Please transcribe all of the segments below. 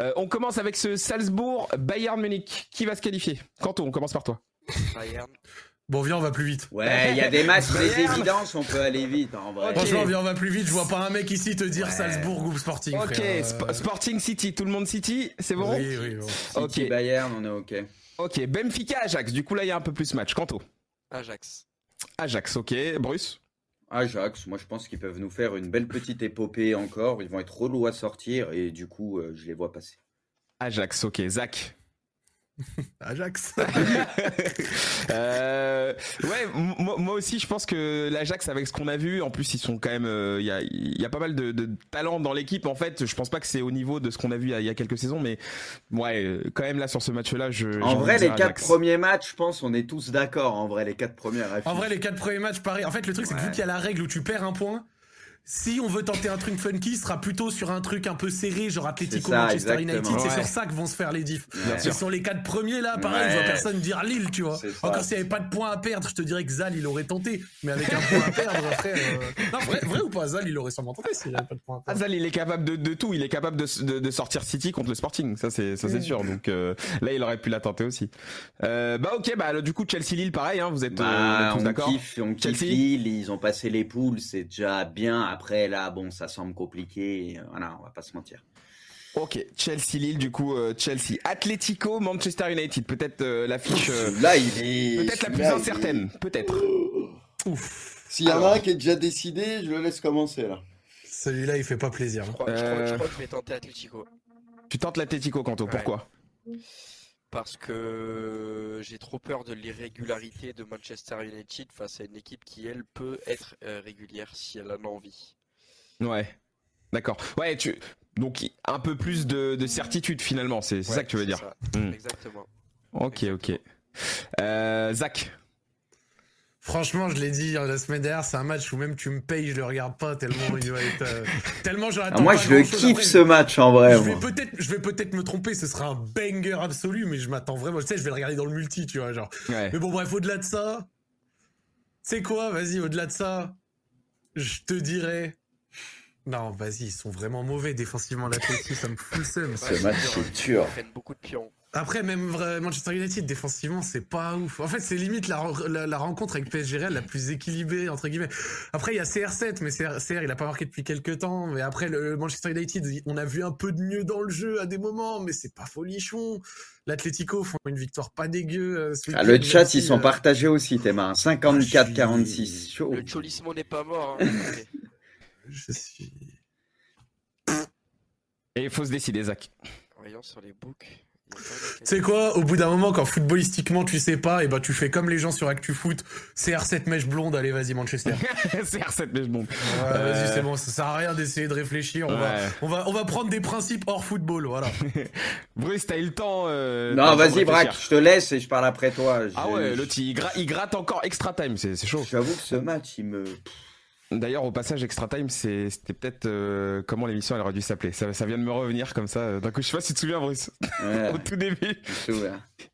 Euh, on commence avec ce Salzbourg Bayern Munich. Qui va se qualifier? Quentin, on commence par toi. Bayern. Bon, viens, on va plus vite. Ouais, il y a des matchs, des évidences, on peut aller vite en vrai. Franchement, viens, on va plus vite. Je vois pas un mec ici te dire Salzbourg ou Sporting. Ok, frère. Sp- Euh, Sporting City, tout le monde City, c'est bon? Oui, oui, bon. City, Ok. Bayern, on est ok. Ok, Benfica Ajax. Du coup là, il y a un peu plus match. Quanto Ajax. Ajax, ok. Bruce? Ajax, moi je pense qu'ils peuvent nous faire une belle petite épopée encore. Ils vont être relous à sortir et du coup, euh, je les vois passer. Ajax, ok. Zach Ajax. Euh, ouais, moi, moi aussi, je pense que l'Ajax, avec ce qu'on a vu, en plus, ils sont quand même. euh, Il y, a, il y a pas mal de, de talent dans l'équipe. En fait, je pense pas que c'est au niveau de ce qu'on a vu il y a, il y a quelques saisons, mais ouais, quand même là sur ce match-là, je. En vrai, les quatre Ajax. premiers matchs, je pense, on est tous d'accord. En vrai, les quatre premières affiches. En vrai, les quatre premiers matchs, pareil. En fait, le truc, c'est que Ouais. vu qu'il y a la règle où tu perds un point, si on veut tenter un truc funky, ce sera plutôt sur un truc un peu serré, genre Atletico C'est ça, Manchester United. exactement. C'est Ouais. sur ça que vont se faire les diffs. Sûr. sur les quatre premiers, là, pareil, je vois Ouais. personne dire Lille, tu vois. C'est ça. Encore s'il n'y avait pas de points à perdre, je te dirais que Zal, il aurait tenté. Mais avec un point à perdre, frère. euh, Non, vrai, vrai ou pas, Zal, il aurait sûrement tenté s'il n'y avait pas de points à perdre. Azal, il est capable de, de tout. Il est capable de, de, de sortir City contre le Sporting. Ça, c'est ça, c'est sûr. Donc euh, là, il aurait pu la tenter aussi. Euh, bah ok, bah alors, du coup Chelsea Lille, pareil. Hein, vous êtes, euh, Bah, tous on d'accord kiffe, on kiffe Chelsea Lille, ils ont passé les poules, c'est déjà bien. Après, là, bon, ça semble compliqué. Voilà, on va pas se mentir. Ok, Chelsea Lille, du coup euh, Chelsea, Atletico, Manchester United. Peut-être euh, l'affiche. euh, Là, il est. Peut-être la plus est- incertaine, peut-être. S'il y en a un qui est déjà décidé, je le laisse commencer là. Celui-là, il fait pas plaisir. Je crois, je crois- Euh. je crois que je vais tenter Atletico. Tu tentes l'Atletico, Canto. Ouais. Pourquoi? Parce que j'ai trop peur de l'irrégularité de Manchester United face à une équipe qui, elle, peut être euh, régulière si elle en a envie. Ouais. D'accord. Ouais, tu. Donc un peu plus de, de certitude finalement. C'est Ouais, ça que tu veux dire. ça. Hmm. Exactement. Ok, ok. Euh, Zach. Franchement, je l'ai dit la semaine dernière, c'est un match où même tu me payes, je le regarde pas tellement il va être euh, tellement j'en attends moi, pas je le kiffe Après, ce match en vrai. Je vais peut-être, je vais peut-être me tromper, ce sera un banger absolu, mais je m'attends vraiment. Tu sais, je vais le regarder dans le multi, tu vois, genre. Ouais. Mais bon, bref, au-delà de ça, c'est quoi Vas-y, au-delà de ça, je te dirais. Non, vas-y, ils sont vraiment mauvais défensivement l'Atletico, ça me fout le seum. Ce match, c'est dur. Ils prennent beaucoup de pions. Après, même Manchester United, défensivement, c'est pas ouf. En fait, c'est limite la, ren- la, la rencontre avec PSG Real la plus équilibrée, entre guillemets. Après, il y a CR7, mais CR, CR, il a pas marqué depuis quelques temps. Mais après, le Manchester United, on a vu un peu de mieux dans le jeu à des moments, mais c'est pas folichon. L'Atlético font une victoire pas dégueu. euh, Ah, le chat, ils sont euh, partagés aussi, Théma. 54-46. je suis- Chaud. Le Cholismo n'est pas mort. hein. Je suis. Et il faut se décider, Zach. Voyons sur les books. Sais quoi, au bout d'un moment, quand footballistiquement tu sais pas, et ben tu fais comme les gens sur ActuFoot, CR7 mèche blonde, allez vas-y Manchester. c'est R7 mais je bombe. Ouais, Euh, Vas-y, c'est bon, ça sert à rien d'essayer de réfléchir. On, va, on, va, on va prendre des principes hors football, voilà. Bruce, t'as eu le temps. euh, Non, vas-y, Braque, je te laisse et je parle après toi. Ah ouais, l'autre il, gra- il gratte encore extra time, c'est c'est chaud. J'avoue que ce match, il me. D'ailleurs, au passage, extra time, c'était peut-être euh, comment l'émission elle aurait dû s'appeler. Ça, ça vient de me revenir comme ça. euh, D'un coup, je sais pas si tu te souviens, Bruce. Ouais, Au tout début,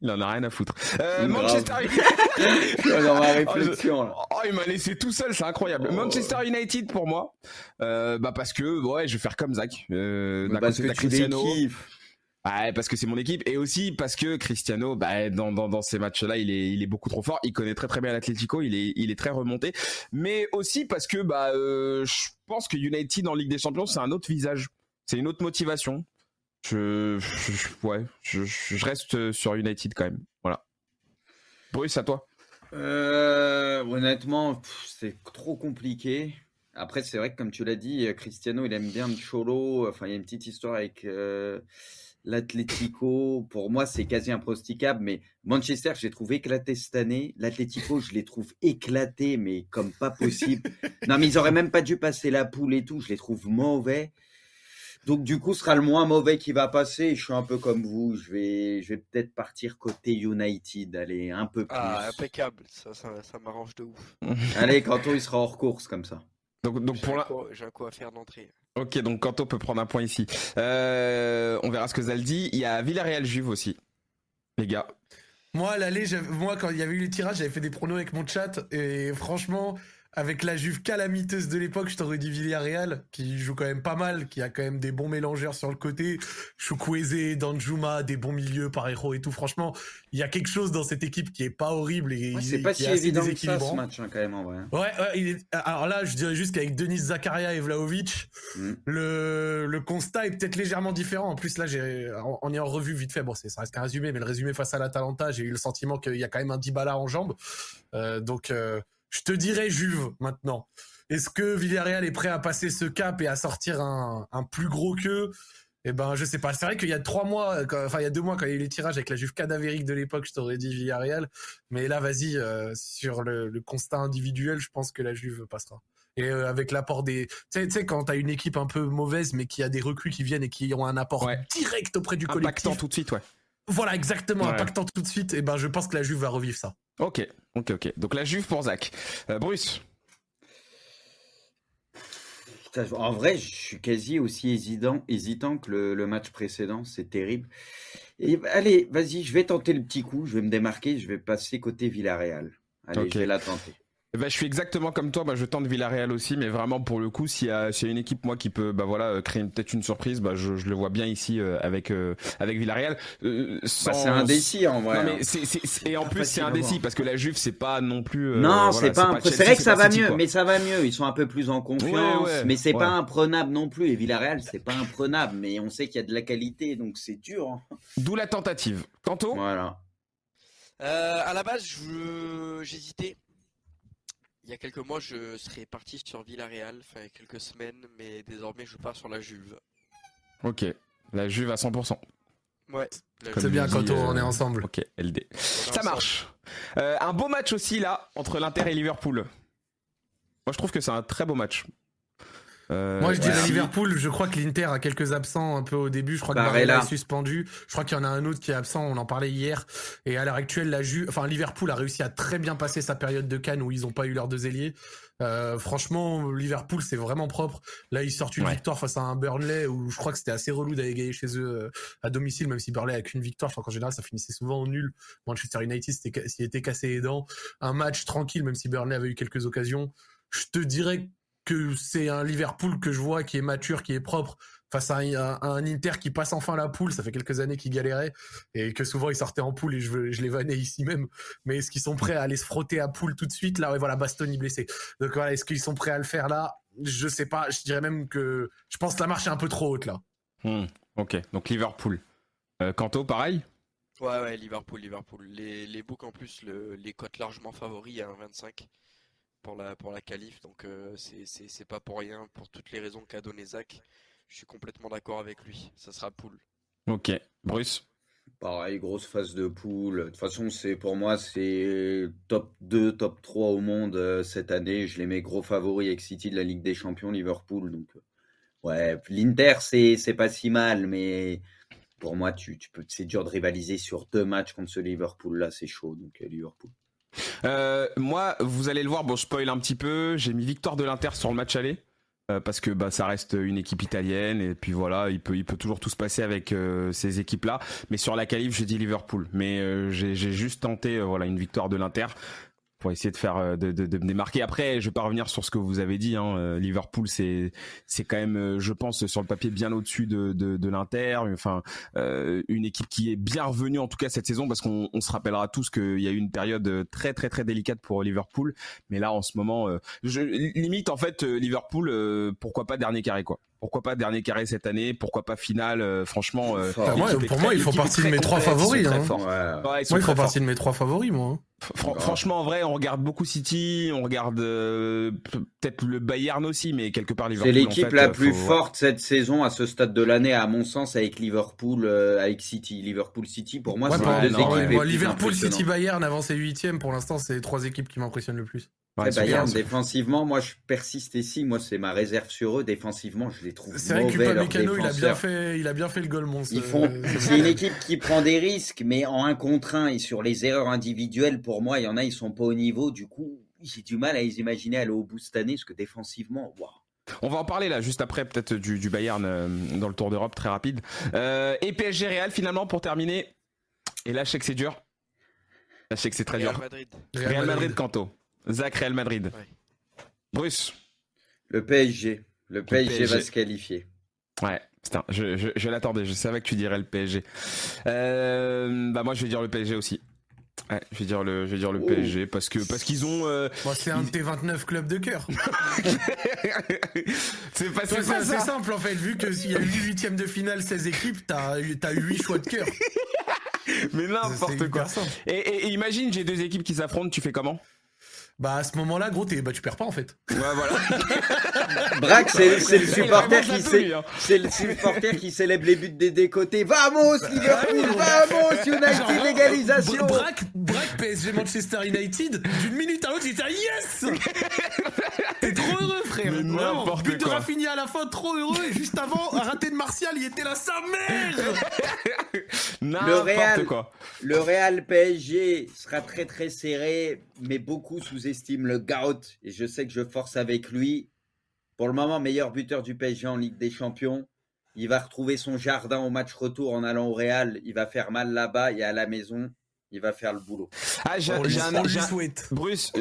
il en a rien à foutre. Euh. Manchester suis dans ma réflexion, là. Oh, il m'a laissé tout seul, c'est incroyable. Oh. Manchester United pour moi, euh, bah parce que ouais, je vais faire comme Zach. Euh, Parce côté, que tu Cristiano. Ouais, parce que c'est mon équipe et aussi parce que Cristiano, bah, dans, dans, ces matchs-là, il est, il est beaucoup trop fort. Il connaît très très bien l'Atlético, il est, il est très remonté. Mais aussi parce que bah, euh, je pense que United en Ligue des Champions, c'est un autre visage, c'est une autre motivation. Je, ouais, je, reste sur United quand même. Voilà. Bruce, à toi. Euh, honnêtement, c'est trop compliqué. Après, c'est vrai que comme tu l'as dit, Cristiano, il aime bien cholo. Enfin, il y a une petite histoire avec euh, l'Atlético. Pour moi, c'est quasi improsticable. Mais Manchester, je l'ai trouvé éclaté cette année. L'Atlético, je les trouve éclatés, mais comme pas possible. non, mais ils auraient même pas dû passer la poule et tout. Je les trouve mauvais. Donc du coup, ce sera le moins mauvais qui va passer. Je suis un peu comme vous. Je vais, je vais peut-être partir côté United. Allez, un peu plus. Ah, impeccable. Ça, ça, ça m'arrange de ouf. Allez, Kanto, il sera hors course comme ça. Donc, donc J'ai pour la... J'ai un coup à faire d'entrée. Ok, donc Kanto peut prendre un point ici. Euh, on verra ce que Zal dit. Il y a Villarreal Juve aussi. Les gars. Moi, l'aller, moi, quand il y avait eu les tirages, j'avais fait des pronos avec mon chat, et franchement, avec la Juve calamiteuse de l'époque, je t'aurais dit Villarreal, qui joue quand même pas mal, qui a quand même des bons mélangeurs sur le côté. Chukwueze, Danjuma, des bons milieux, Parejo et tout. Franchement, il y a quelque chose dans cette équipe qui est pas horrible et Ouais, c'est pas si évident que ça, ce match, hein, quand même, en vrai. Ouais, ouais, il est- alors là, je dirais juste qu'avec Denis Zakaria et Vlaovic, Mm. le, le constat est peut-être légèrement différent. En plus, là, j'ai, en, en ayant revu vite fait, bon, c'est, ça reste qu'un résumé, mais le résumé face à l'Atalanta, j'ai eu le sentiment qu'il y a quand même un Dybala en jambes. Euh, donc, euh, je te dirais Juve maintenant. Est-ce que Villarreal est prêt à passer ce cap et à sortir un, un plus gros que? Eh ben, je sais pas. C'est vrai qu'il y a trois mois, quand- enfin il y a deux mois, quand il y a eu les tirages avec la Juve cadavérique de l'époque, je t'aurais dit Villarreal. Mais là, vas-y, euh, sur le, le constat individuel, je pense que la Juve passera. Et euh, avec l'apport des, tu sais, tu sais, quand t'as une équipe un peu mauvaise, mais qui a des recrues qui viennent et qui ont un apport Ouais. direct auprès du Impactant collectif. tout de suite, ouais. Voilà, exactement, Ouais. impactant tout de suite. Et ben, je pense que la Juve va revivre ça. Ok, ok, ok. Donc la Juve pour Zach. Euh, Bruce. En vrai, je suis quasi aussi hésitant, hésitant que le, le match précédent. C'est terrible. Et, allez, vas-y, je vais tenter le petit coup. Je vais me démarquer. Je vais passer côté Villarreal. Allez, Ok. je vais la tenter. Ben, je suis exactement comme toi, bah, je tente Villarreal aussi, mais vraiment pour le coup, s'il y a, s'il y a une équipe moi qui peut, bah voilà, euh, créer une- peut-être une surprise, bah je, je le vois bien ici euh, avec euh, avec Villarreal. Euh, sans- Bah, c'est indécis en vrai. Non hein. mais c'est, c'est, c'est- et en plus c'est indécis parce que la Juve c'est pas non plus. euh, non, voilà, c'est pas. un- Chelsea, C'est vrai que ça va City, mieux, quoi. mais ça va mieux. Ils sont un peu plus en confiance, Ouais, ouais, mais c'est ouais. pas imprenable non plus. Et Villarreal, c'est pas imprenable, mais on sait qu'il y a de la qualité, donc c'est dur. hein. D'où la tentative. Kanto. Voilà. Euh, à la base, je- j'hésitais. Il y a quelques mois, je serais parti sur Villarreal, enfin il y a quelques semaines, mais désormais je pars sur la Juve. Ok. La Juve à 100%. Ouais. C'est bien quand euh, on est ensemble. Ok. LD. on Ça marche. Euh, un beau match aussi là entre l'Inter et Liverpool. Moi je trouve que c'est un très beau match. Euh, Moi, je dirais Liverpool. Je crois que l'Inter a quelques absents un peu au début. Je crois que Barella. Est suspendu. Je crois qu'il y en a un autre qui est absent. On en parlait hier. Et à l'heure actuelle, la Ju... enfin, Liverpool a réussi à très bien passer sa période de Cannes où ils n'ont pas eu leurs deux ailiers. Euh, franchement, Liverpool, c'est vraiment propre. Là, ils sortent une Ouais. victoire face à un Burnley où je crois que c'était assez relou d'aller gagner chez eux euh, à domicile, même si Burnley a qu'une victoire. Je crois qu'en général, ça finissait souvent en nul. Manchester United s'y était cassé les dents. Un match tranquille, même si Burnley avait eu quelques occasions. Je te dirais que c'est un Liverpool que je vois qui est mature, qui est propre, face à un, à un Inter qui passe enfin la poule. Ça fait quelques années qu'ils galéraient et que souvent ils sortaient en poule et je, veux- je les vannais ici même. Mais est-ce qu'ils sont prêts à aller se frotter à poule tout de suite? Là, ouais, voilà, Bastoni blessé. Donc voilà, est-ce qu'ils sont prêts à le faire là? Je sais pas. Je dirais même que je pense que la marche est un peu trop haute là. Hmm, Ok. Donc Liverpool. Euh, Kanto pareil? Ouais, ouais, Liverpool, Liverpool. Les, les books en plus le- les cotent largement favoris à 1,25 pour la, pour la qualif, donc euh, c'est- c'est c'est pas pour rien, pour toutes les raisons qu'a donné Zach. Je suis complètement d'accord avec lui, ça sera poule. Ok. Bruce? Pareil, grosse phase de poule. De toute façon, c'est pour moi, c'est top 2, top 3 au monde euh, cette année. Je les mets gros favoris avec City de la Ligue des Champions, Liverpool. Donc, euh, ouais, l'Inter, c'est c'est pas si mal, mais pour moi, tu, tu peux, c'est dur de rivaliser sur deux matchs contre ce Liverpool-là. C'est chaud, donc euh, Liverpool. Euh, moi, vous allez le voir, bon, je spoil un petit peu. J'ai mis victoire de l'Inter sur le match aller. euh, parce que bah, ça reste une équipe italienne et puis voilà il peut toujours tout se passer avec euh, ces équipes là mais sur la qualif j'ai dit Liverpool mais j'ai juste tenté voilà une victoire de l'Inter pour essayer de faire euh, de, de, de me démarquer. Après je vais pas revenir sur ce que vous avez dit hein. Euh, Liverpool c'est c'est quand même euh, je pense sur le papier bien au-dessus de de, de l'Inter. Enfin euh, une équipe qui est bien revenue en tout cas cette saison parce qu'on on se rappellera tous qu'il y a eu une période très très très délicate pour Liverpool. Mais là en ce moment euh, je limite en fait Liverpool euh, pourquoi pas dernier carré quoi pourquoi pas dernier carré cette année pourquoi pas finale euh, franchement euh. Moi, pour très- moi, ils font partie de mes trois favoris, hein. Ouais. Ouais, Moi, ils très font partie de mes trois favoris, moi. hein. Fran- franchement, en vrai, on regarde beaucoup City, on regarde euh, peut-être le Bayern aussi, mais quelque part Liverpool. C'est l'équipe en fait, la euh, plus faut- forte cette saison à ce stade de l'année, à mon sens, avec Liverpool, euh, avec City. Liverpool City, pour moi, Ouais, c'est pour- les deux non, équipes ouais. les moi, plus Liverpool, City. Bayern, avancé huitième. Pour l'instant, c'est les trois équipes qui m'impressionnent le plus. Ouais, Bayern, bien, défensivement, moi je persiste ici. Moi, c'est ma réserve sur eux. Défensivement, je les trouve C'est vrai que Upamecano, il a bien fait, il a bien fait le goal, mon. Ils ce- font. ce- C'est une équipe qui prend des risques, mais en un contre un et sur les erreurs individuelles, pour moi, il y en a, ils sont pas au niveau. Du coup, j'ai du mal à les imaginer aller au bout cette année, parce que défensivement, waouh. On va en parler là, juste après, peut-être du, du Bayern euh, dans le Tour d'Europe, très rapide. Euh, et PSG Real, finalement, pour terminer. Et là, je sais que c'est dur. Là, je sais que c'est très Real dur. Madrid. Real Madrid, Canto. Zach, Real Madrid. Bruce. Le PSG. Le PSG, PSG. va se qualifier. Ouais, putain, je, je, je l'attendais, je savais que tu dirais le PSG. Euh, bah moi je vais dire le PSG aussi. Ouais, je vais dire le, je vais dire le Oh. PSG parce que parce qu'ils ont. euh, Moi, c'est un de tes 29 clubs de cœur. c'est pas, c'est simple en fait, vu que s'il y a 8 huitièmes de finale, 16 équipes, t'as eu 8 choix de cœur. Mais n'importe quoi. et- et imagine, j'ai deux équipes qui s'affrontent, tu fais comment? Bah à ce moment-là, gros, t'es- bah, tu perds pas en fait. Ouais, voilà. Braque, c'est c'est le supporter qui hein. c'est le supporter qui célèbre les buts des décotés. Vamos Liverpool, vamos United l'égalisation. Bra- Braque, Braque PSG Manchester United, d'une minute à l'autre, j'étais yes T'es trop heureux, frère. Mais n'importe But de quoi. Rafinha à la fin, trop heureux. Et juste avant, un raté de Martial, il était là, sa mère N'importe Real. quoi. Le Real PSG sera très très serré, mais beaucoup sous-estiment le Gout. Et je sais que je force avec lui. Pour le moment, meilleur buteur du PSG en Ligue des Champions. Il va retrouver son jardin au match retour en allant au Real. Il va faire mal là-bas et à la maison, il va faire le boulot. Ah, j'ai un, souhaite. Bruce,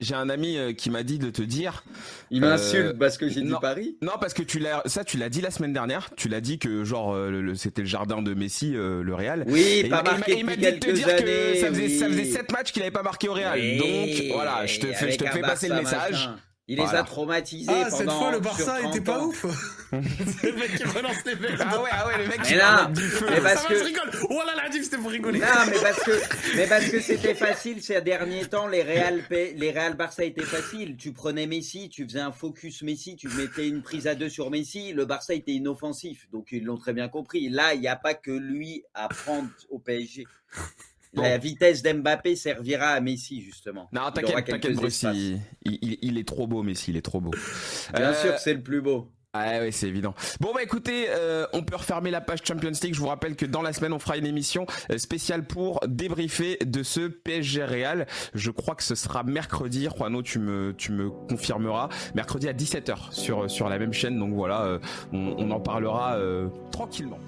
j'ai un ami euh, qui m'a dit de te dire. Il Euh, m'insulte parce que j'ai dit. Paris. Non, parce que tu l'as, ça, tu l'as dit la semaine dernière. Tu l'as dit que genre euh, le- le- c'était le jardin de Messi, euh, le Real. Oui, Et pas il marqué il m'a dit de te dire années. que ça faisait, ça oui. faisait 7 matchs qu'il avait pas marqué au Real. Oui, Donc voilà, je te fais, je te fais passer le message. machin. Il les a traumatisés Ah, pendant cette fois, le Barça 30 était pas ouf le mec qui relance les mecs. Ah ouais, ah ouais, le mec qui mettre du feu. mais parce ça que- va, je rigole Oh là là, c'était pour rigoler Non, mais parce que, mais parce que c'était facile ces derniers temps. Les Real, les Real Barça étaient faciles. Tu prenais Messi, tu faisais un focus Messi, tu mettais une prise à deux sur Messi. Le Barça était inoffensif, donc ils l'ont très bien compris. Là, il n'y a pas que lui à prendre au PSG. La vitesse d'Mbappé servira à Messi justement. Non, t'inquiète, il- il- il est trop beau, Messi, il est trop beau. Bien Euh, sûr, c'est le plus beau. Ah ouais, c'est évident. Bon bah écoutez, euh, on peut refermer la page Champions League. Je vous rappelle que dans la semaine, on fera une émission euh, spéciale pour débriefer de ce PSG Real. Je crois que ce sera mercredi. Juano, tu me tu me confirmeras. Mercredi à 17h sur sur la même chaîne. Donc voilà, euh, on, on en parlera euh, tranquillement.